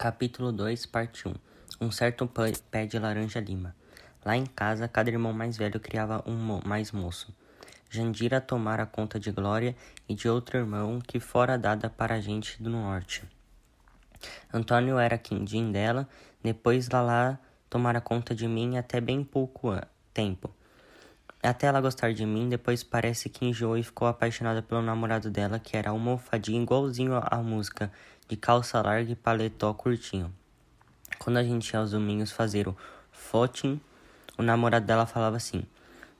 Capítulo 2, parte 1 Um certo pé de laranja lima. Lá em casa, cada irmão mais velho criava um mo mais moço. Jandira tomara conta de Glória e de outro irmão que fora dada para a gente do norte. Antônio era quindim dela, depois Lalá tomara conta de mim até bem pouco tempo. Até ela gostar de mim, depois parece que enjoou e ficou apaixonada pelo namorado dela, que era almofadinha igualzinho à música, de calça larga e paletó curtinho. Quando a gente ia aos domingos fazer o footing, o namorado dela falava assim: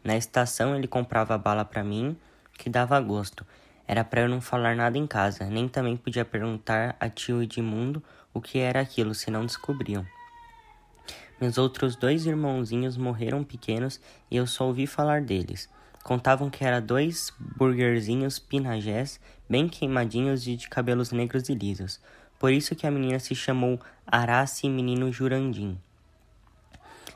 Na estação ele comprava bala para mim, que dava gosto. Era para eu não falar nada em casa, nem também podia perguntar a tio Edmundo o que era aquilo, se não descobriam. Meus outros dois irmãozinhos morreram pequenos e eu só ouvi falar deles. Contavam que eram dois burguerzinhos pinagés, bem queimadinhos e de cabelos negros e lisos. Por isso que a menina se chamou Arace Menino Jurandim.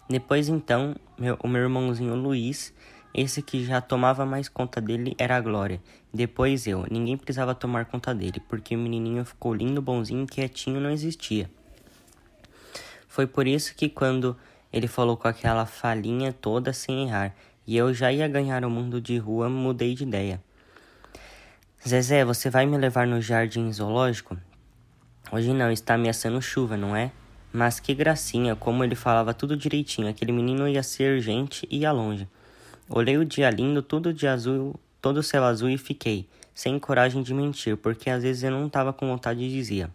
Depois então, meu, o meu irmãozinho Luiz, esse que já tomava mais conta dele era a Glória. Depois eu. Ninguém precisava tomar conta dele, porque o menininho ficou lindo, bonzinho, quietinho, não existia. Foi por isso que quando ele falou com aquela falinha toda sem errar, e eu já ia ganhar o mundo de rua, mudei de ideia. Zezé, você vai me levar no jardim zoológico? Hoje não, está ameaçando chuva, não é? Mas que gracinha, como ele falava tudo direitinho. Aquele menino ia ser gente e ia longe. Olhei o dia lindo, tudo de azul, todo céu azul e fiquei, sem coragem de mentir, porque às vezes eu não estava com vontade e dizia: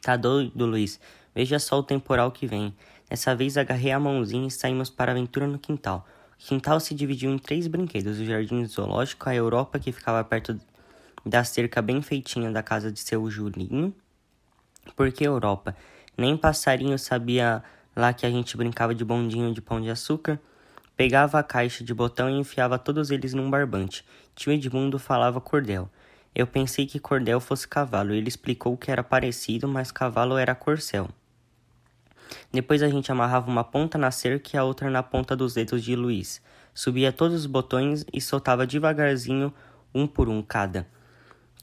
Tá doido, Luiz? Veja só o temporal que vem. Dessa vez agarrei a mãozinha e saímos para a aventura no quintal. O quintal se dividiu em três brinquedos: o jardim zoológico, a Europa, que ficava perto da cerca bem feitinha da casa de seu Julinho. Por que Europa? Nem passarinho sabia lá que a gente brincava de bondinho de pão de açúcar. Pegava a caixa de botão e enfiava todos eles num barbante. Tio Edmundo falava cordel. Eu pensei que cordel fosse cavalo. Ele explicou que era parecido, mas cavalo era corcel. Depois a gente amarrava uma ponta na cerca e a outra na ponta dos dedos de Luiz. Subia todos os botões e soltava devagarzinho, um por um cada.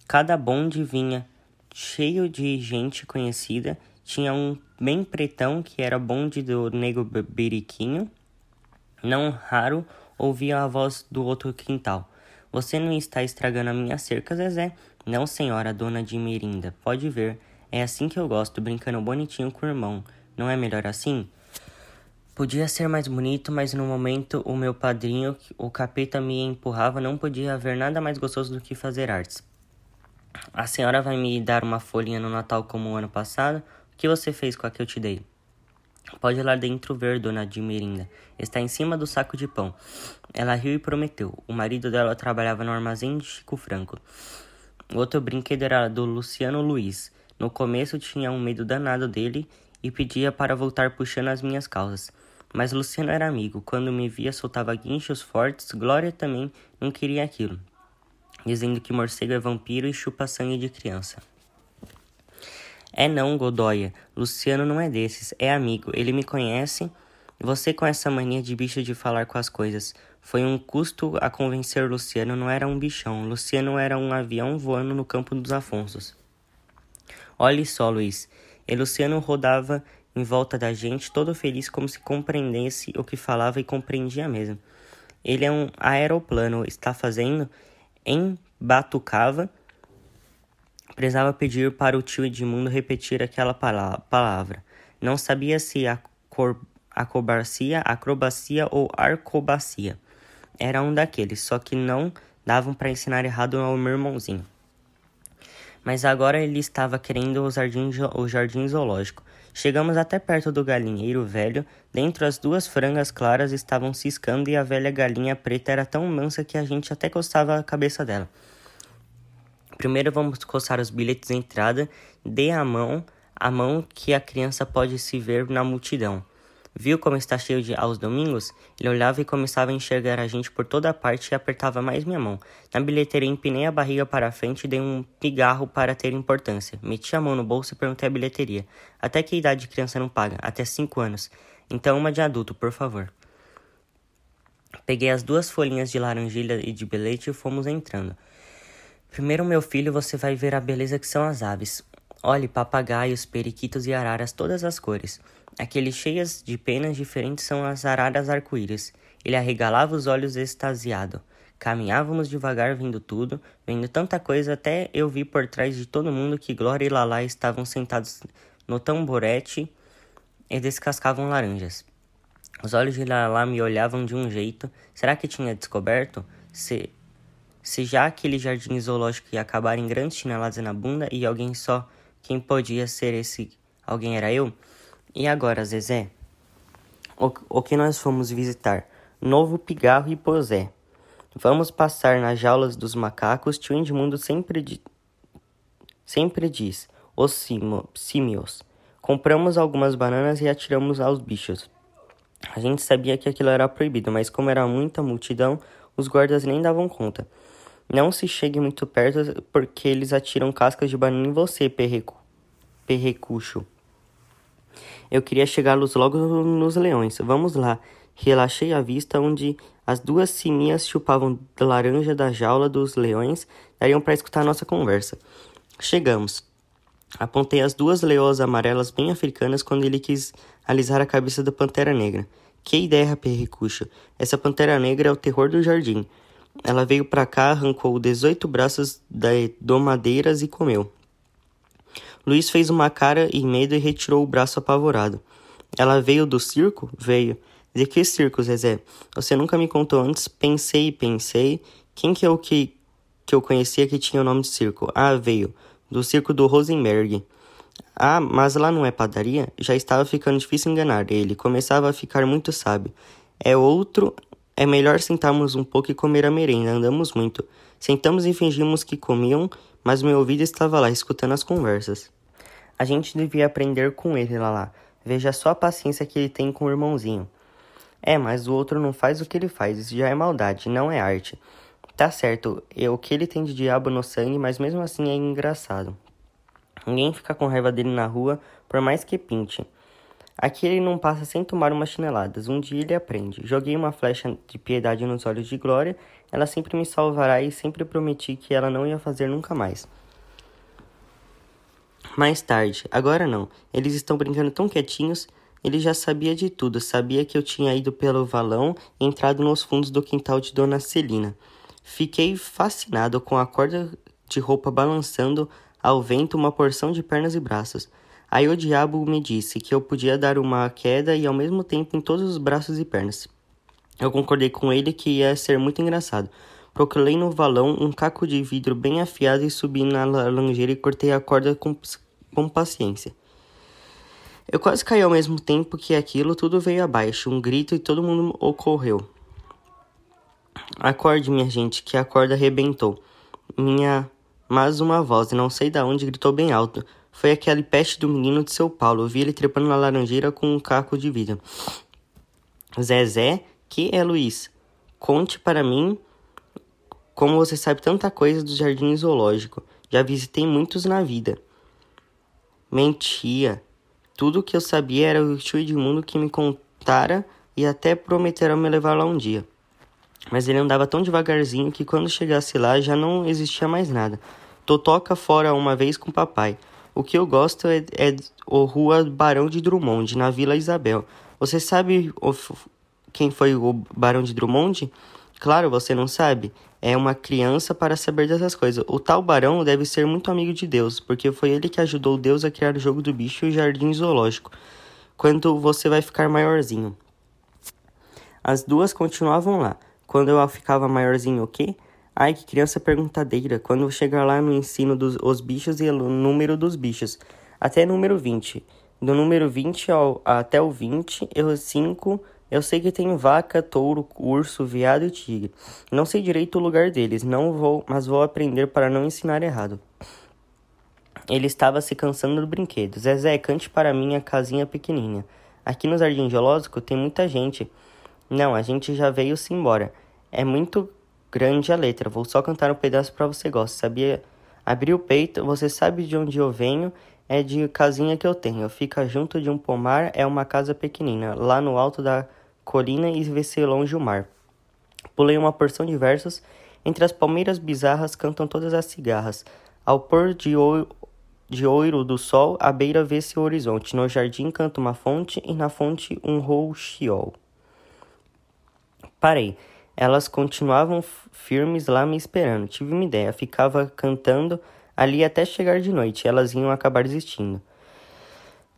Cada bonde vinha cheio de gente conhecida. Tinha um bem pretão que era bonde do nego beriquinho. Não raro ouvia a voz do outro quintal. Você não está estragando a minha cerca, Zezé? Não, senhora, dona de Mirinda. Pode ver. É assim que eu gosto, brincando bonitinho com o irmão. Não é melhor assim? Podia ser mais bonito, mas no momento o meu padrinho, o capeta, me empurrava, não podia haver nada mais gostoso do que fazer artes. A senhora vai me dar uma folhinha no Natal como o ano passado? O que você fez com a que eu te dei? Pode ir lá dentro ver, dona Dimirinda. Está em cima do saco de pão. Ela riu e prometeu. O marido dela trabalhava no armazém de Chico Franco. O outro brinquedo era do Luciano Luiz. No começo tinha um medo danado dele e pedia para voltar puxando as minhas calças. Mas Luciano era amigo. Quando me via, soltava guinchos fortes. Glória também não queria aquilo, dizendo que morcego é vampiro e chupa sangue de criança. É não, Godoya. Luciano não é desses. É amigo. Ele me conhece. Você com essa mania de bicho de falar com as coisas. Foi um custo a convencer Luciano não era um bichão. Luciano era um avião voando no campo dos Afonsos. Olhe só, Luiz. E Luciano rodava em volta da gente, todo feliz, como se compreendesse o que falava e compreendia mesmo. Ele é um aeroplano, está fazendo, embatucava. Precisava pedir para o tio Edmundo repetir aquela palavra. Não sabia se acrobacia, acrobacia ou arcobacia. Era um daqueles, só que não davam para ensinar errado ao meu irmãozinho mas agora ele estava querendo o jardim, o jardim zoológico. Chegamos até perto do galinheiro velho. Dentro as duas frangas claras estavam ciscando e a velha galinha preta era tão mansa que a gente até coçava a cabeça dela. Primeiro vamos coçar os bilhetes de entrada. Dê a mão, a mão que a criança pode se ver na multidão. Viu como está cheio de aos domingos? Ele olhava e começava a enxergar a gente por toda parte e apertava mais minha mão. Na bilheteria empinei a barriga para a frente e dei um pigarro para ter importância. Meti a mão no bolso e perguntei à bilheteria. Até que idade de criança não paga? Até cinco anos. Então uma de adulto, por favor. Peguei as duas folhinhas de laranjilha e de bilhete e fomos entrando. Primeiro, meu filho, você vai ver a beleza que são as aves. Olhe, papagaios, periquitos e araras todas as cores. Aqueles cheias de penas diferentes são as araras arco-íris. Ele arregalava os olhos extasiado. Caminhávamos devagar vendo tudo, vendo tanta coisa, até eu vi por trás de todo mundo que Glória e Lala estavam sentados no tamborete e descascavam laranjas. Os olhos de Lala me olhavam de um jeito. Será que tinha descoberto? Se, se já aquele jardim zoológico ia acabar em grandes chineladas na bunda e alguém só quem podia ser esse alguém era eu? E agora, Zezé? O, o que nós fomos visitar? Novo Pigarro e Posé. Vamos passar nas jaulas dos macacos. Tio Edmundo sempre, di sempre diz: os símios. Compramos algumas bananas e atiramos aos bichos. A gente sabia que aquilo era proibido, mas como era muita multidão, os guardas nem davam conta. Não se chegue muito perto, porque eles atiram cascas de banana em você, perreco, perrecucho. Eu queria chegá-los logo nos leões. Vamos lá. Relaxei a vista onde as duas sininhas chupavam laranja da jaula dos leões, dariam para escutar nossa conversa. Chegamos. Apontei as duas leoas amarelas bem africanas quando ele quis alisar a cabeça da pantera negra. Que ideia, perricucho. Essa pantera negra é o terror do jardim. Ela veio para cá, arrancou 18 braços da domadeiras e comeu. Luiz fez uma cara em medo e retirou o braço apavorado. Ela veio do circo? Veio. De que circo, Zezé? Você nunca me contou antes. Pensei e pensei. Quem que é o que, que eu conhecia que tinha o nome de circo? Ah, veio. Do circo do Rosenberg. Ah, mas lá não é padaria? Já estava ficando difícil enganar ele. Começava a ficar muito sábio. É outro. É melhor sentarmos um pouco e comer a merenda. Andamos muito. Sentamos e fingimos que comiam, mas meu ouvido estava lá, escutando as conversas. A gente devia aprender com ele, Lala. Veja só a paciência que ele tem com o irmãozinho. É, mas o outro não faz o que ele faz, isso já é maldade, não é arte. Tá certo, é o que ele tem de diabo no sangue, mas mesmo assim é engraçado. Ninguém fica com raiva dele na rua, por mais que pinte. Aqui ele não passa sem tomar umas chineladas. Um dia ele aprende. Joguei uma flecha de piedade nos olhos de Glória. Ela sempre me salvará e sempre prometi que ela não ia fazer nunca mais. Mais tarde, agora não. Eles estão brincando tão quietinhos. Ele já sabia de tudo, sabia que eu tinha ido pelo valão e entrado nos fundos do quintal de Dona Celina. Fiquei fascinado com a corda de roupa balançando ao vento uma porção de pernas e braços. Aí o diabo me disse que eu podia dar uma queda e ao mesmo tempo em todos os braços e pernas. Eu concordei com ele que ia ser muito engraçado. Procurei no valão um caco de vidro bem afiado e subi na langeira e cortei a corda com, com paciência. Eu quase caí ao mesmo tempo que aquilo, tudo veio abaixo, um grito e todo mundo ocorreu. Acorde, minha gente, que a corda arrebentou. Minha. Mas uma voz, não sei de onde, gritou bem alto. Foi aquele peste do menino de São Paulo. Eu vi ele trepando na laranjeira com um caco de vida. Zezé, que é Luiz? Conte para mim como você sabe tanta coisa do jardim zoológico. Já visitei muitos na vida. Mentia. Tudo o que eu sabia era o tio Edmundo que me contara e até prometera me levar lá um dia. Mas ele andava tão devagarzinho que quando chegasse lá já não existia mais nada. Totoca fora uma vez com papai. O que eu gosto é, é o Rua Barão de Drummond, na Vila Isabel. Você sabe o, quem foi o Barão de Drummond? Claro, você não sabe. É uma criança para saber dessas coisas. O tal barão deve ser muito amigo de Deus, porque foi ele que ajudou Deus a criar o jogo do bicho e o jardim zoológico. Quando você vai ficar maiorzinho. As duas continuavam lá. Quando eu ficava maiorzinho, o quê? Ai, que criança perguntadeira. Quando chegar lá no ensino dos os bichos e o número dos bichos. Até número 20. Do número 20 ao, até o 20, eu 5 eu sei que tem vaca, touro, urso, veado e tigre. Não sei direito o lugar deles, não vou, mas vou aprender para não ensinar errado. Ele estava se cansando do brinquedo. Zezé, cante para mim a casinha pequenininha. Aqui no Jardim Geológico tem muita gente. Não, a gente já veio-se embora. É muito grande a letra. Vou só cantar um pedaço para você gostar. Sabia? Abri o peito. Você sabe de onde eu venho? É de casinha que eu tenho. Fica junto de um pomar. É uma casa pequenina. Lá no alto da colina e vê-se longe o mar. Pulei uma porção de versos. Entre as palmeiras bizarras cantam todas as cigarras. Ao pôr de de ouro do sol, à beira vê-se o horizonte. No jardim canta uma fonte e na fonte um rouxiol. Parei. Elas continuavam firmes lá me esperando. Tive uma ideia. Ficava cantando ali até chegar de noite. Elas iam acabar desistindo.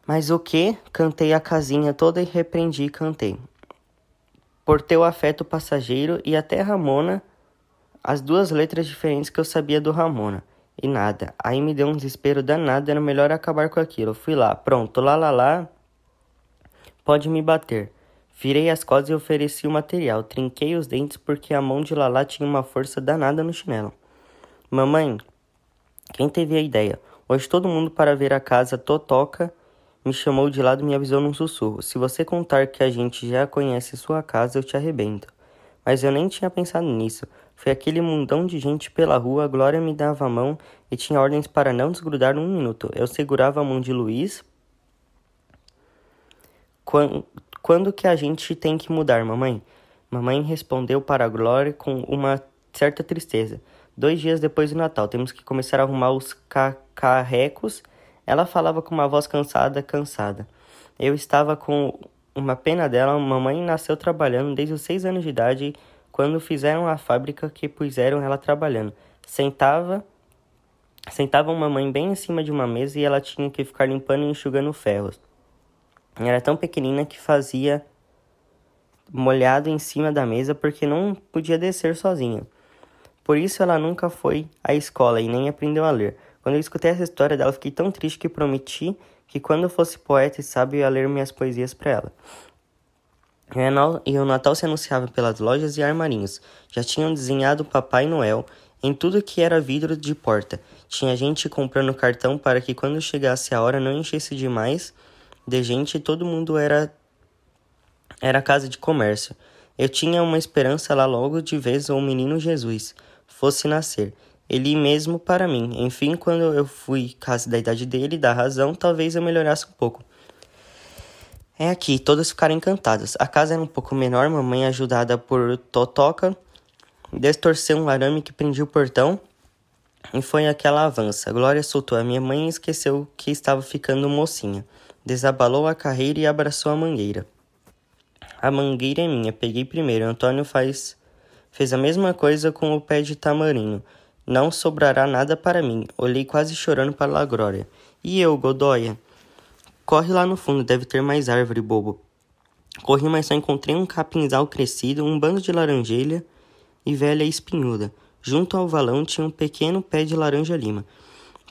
Mas o que? Cantei a casinha toda e repreendi e cantei. Por teu afeto passageiro e até Ramona, as duas letras diferentes que eu sabia do Ramona. E nada. Aí me deu um desespero danado, era melhor acabar com aquilo. Fui lá, pronto, lá lá lá. Pode me bater. Virei as costas e ofereci o material. Trinquei os dentes porque a mão de Lala tinha uma força danada no chinelo. Mamãe, quem teve a ideia? Hoje todo mundo para ver a casa totoca me chamou de lado e me avisou num sussurro. Se você contar que a gente já conhece sua casa, eu te arrebento. Mas eu nem tinha pensado nisso. Foi aquele mundão de gente pela rua, a Glória me dava a mão e tinha ordens para não desgrudar um minuto. Eu segurava a mão de Luiz. Quando, quando que a gente tem que mudar, mamãe? Mamãe respondeu para a Glória com uma certa tristeza. Dois dias depois do Natal, temos que começar a arrumar os carrecos. Ela falava com uma voz cansada, cansada. Eu estava com uma pena dela. Mamãe nasceu trabalhando desde os seis anos de idade quando fizeram a fábrica que puseram ela trabalhando. Sentava sentava uma mãe bem em cima de uma mesa e ela tinha que ficar limpando e enxugando ferros. Era tão pequenina que fazia molhado em cima da mesa porque não podia descer sozinha. Por isso ela nunca foi à escola e nem aprendeu a ler. Quando eu escutei essa história dela, fiquei tão triste que prometi que quando fosse poeta e sábio ia ler minhas poesias para ela. E o Natal se anunciava pelas lojas e armarinhos. Já tinham desenhado Papai Noel em tudo que era vidro de porta. Tinha gente comprando cartão para que quando chegasse a hora não enchesse demais de gente e todo mundo era era casa de comércio. Eu tinha uma esperança lá logo de vez o menino Jesus fosse nascer. Ele mesmo para mim. Enfim, quando eu fui casa da idade dele, da razão, talvez eu melhorasse um pouco. É aqui, todas ficaram encantadas. A casa era um pouco menor, mamãe ajudada por Totoca distorceu um arame que prendia o portão e foi aquela avança. Glória soltou a minha mãe e esqueceu que estava ficando mocinha. Desabalou a carreira e abraçou a mangueira. A mangueira é minha, peguei primeiro. Antônio faz fez a mesma coisa com o pé de tamarindo. Não sobrará nada para mim. Olhei quase chorando para a Glória. E eu, Godoia? Corre lá no fundo, deve ter mais árvore, bobo. Corri, mas só encontrei um capinzal crescido, um bando de laranjelha e velha espinhuda. Junto ao valão tinha um pequeno pé de laranja-lima.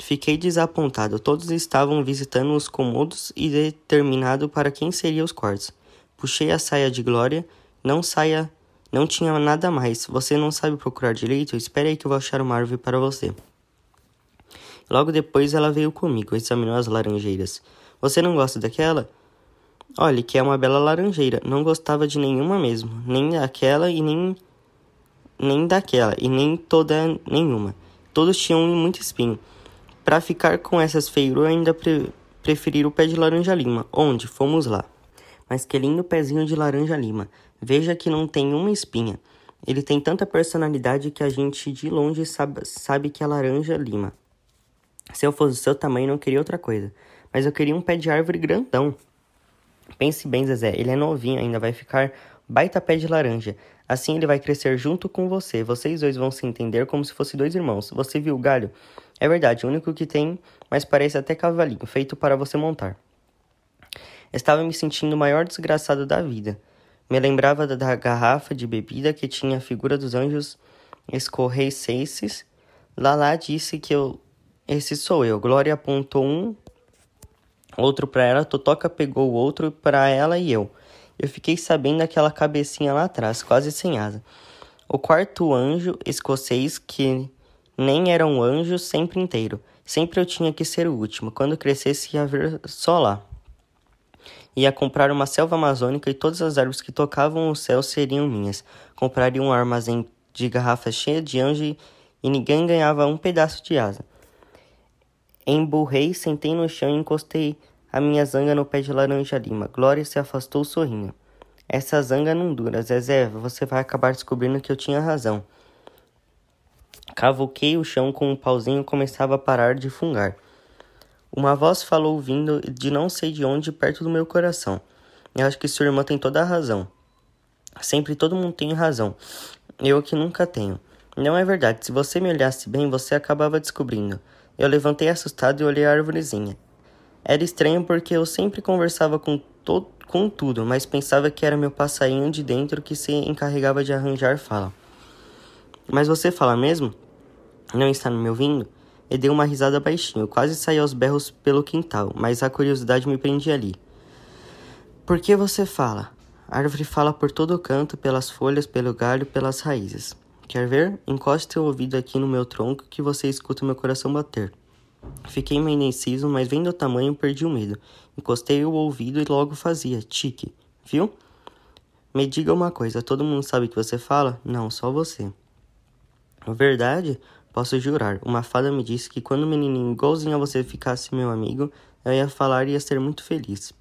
Fiquei desapontado. Todos estavam visitando os cômodos e determinado para quem seriam os quartos. Puxei a saia de Glória. Não saia. Não tinha nada mais. Você não sabe procurar direito? Espere aí que eu vou achar uma árvore para você. Logo depois ela veio comigo, examinou as laranjeiras. Você não gosta daquela? Olhe, que é uma bela laranjeira. Não gostava de nenhuma mesmo, nem daquela e nem nem daquela e nem toda nenhuma. Todos tinham muito espinho. Para ficar com essas feiuras, ainda pre preferi o pé de laranja lima. Onde? Fomos lá. Mas que lindo pezinho de laranja lima. Veja que não tem uma espinha. Ele tem tanta personalidade que a gente de longe sabe, sabe que é laranja lima. Se eu fosse do seu tamanho, não queria outra coisa mas eu queria um pé de árvore grandão. Pense bem, Zezé, ele é novinho ainda, vai ficar baita pé de laranja. Assim ele vai crescer junto com você. Vocês dois vão se entender como se fossem dois irmãos. Você viu o galho? É verdade, o único que tem, mas parece até cavalinho, feito para você montar. Estava me sentindo o maior desgraçado da vida. Me lembrava da, garrafa de bebida que tinha a figura dos anjos escorrecesses. Lala disse que eu. Esse sou eu. Glória apontou um outro para ela, Totoca pegou o outro para ela e eu. Eu fiquei sabendo daquela cabecinha lá atrás, quase sem asa. O quarto anjo escocês, que nem era um anjo, sempre inteiro. Sempre eu tinha que ser o último. Quando crescesse, ia ver só lá. Ia comprar uma selva amazônica e todas as árvores que tocavam o céu seriam minhas. Compraria um armazém de garrafas cheias de anjo e ninguém ganhava um pedaço de asa. Emburrei, sentei no chão e encostei a minha zanga no pé de laranja lima. Glória se afastou sorrindo. Essa zanga não dura, Zezé. Você vai acabar descobrindo que eu tinha razão. Cavoquei o chão com um pauzinho e começava a parar de fungar. Uma voz falou vindo de não sei de onde, perto do meu coração. Eu acho que sua irmã tem toda a razão. Sempre todo mundo tem razão. Eu que nunca tenho. Não é verdade. Se você me olhasse bem, você acabava descobrindo. Eu levantei assustado e olhei a árvorezinha. Era estranho porque eu sempre conversava com, to com tudo, mas pensava que era meu passarinho de dentro que se encarregava de arranjar fala. Mas você fala mesmo? Não está me ouvindo? E dei uma risada baixinho, quase saí aos berros pelo quintal, mas a curiosidade me prendia ali. Por que você fala? A árvore fala por todo canto, pelas folhas, pelo galho, pelas raízes. Quer ver? Encoste seu ouvido aqui no meu tronco que você escuta meu coração bater. Fiquei meio indeciso, mas vendo o tamanho perdi o medo. Encostei o ouvido e logo fazia. Tique. Viu? Me diga uma coisa, todo mundo sabe que você fala? Não, só você. Verdade? Posso jurar. Uma fada me disse que quando o menininho igualzinho a você ficasse meu amigo, eu ia falar e ia ser muito feliz.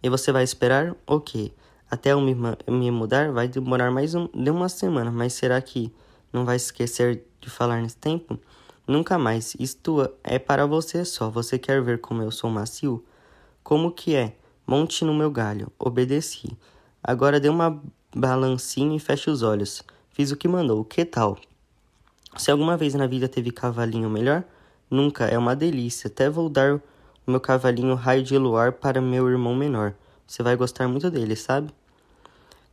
E você vai esperar? Ok. Até eu me, me mudar vai demorar mais um, de uma semana, mas será que não vai esquecer de falar nesse tempo? Nunca mais. Isto é para você só. Você quer ver como eu sou macio? Como que é? Monte no meu galho. Obedeci. Agora dê uma balancinha e feche os olhos. Fiz o que mandou. Que tal? Se alguma vez na vida teve cavalinho melhor, nunca. É uma delícia. Até vou dar o meu cavalinho raio de luar para meu irmão menor. Você vai gostar muito dele, sabe?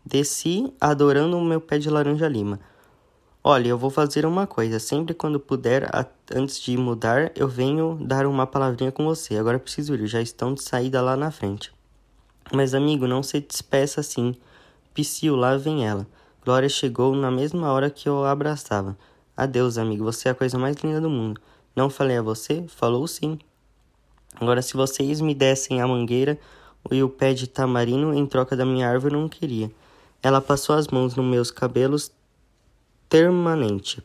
Desci adorando o meu pé de laranja lima. Olha, eu vou fazer uma coisa. Sempre quando puder, antes de mudar, eu venho dar uma palavrinha com você. Agora preciso ir, já estão de saída lá na frente. Mas, amigo, não se despeça assim. Psyu, lá vem ela. Glória chegou na mesma hora que eu a abraçava. Adeus, amigo, você é a coisa mais linda do mundo. Não falei a você? Falou sim. Agora, se vocês me dessem a mangueira, e o pé de tamarino em troca da minha árvore não queria. Ela passou as mãos nos meus cabelos permanente.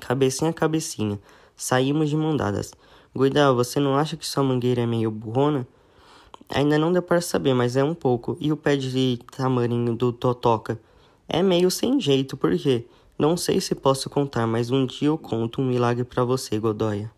Cabecinha a cabecinha. Saímos de mão dadas. Guidal, você não acha que sua mangueira é meio burrona? Ainda não deu para saber, mas é um pouco. E o pé de tamarinho do Totoca? É meio sem jeito, por quê? Não sei se posso contar, mas um dia eu conto um milagre para você, Godoya.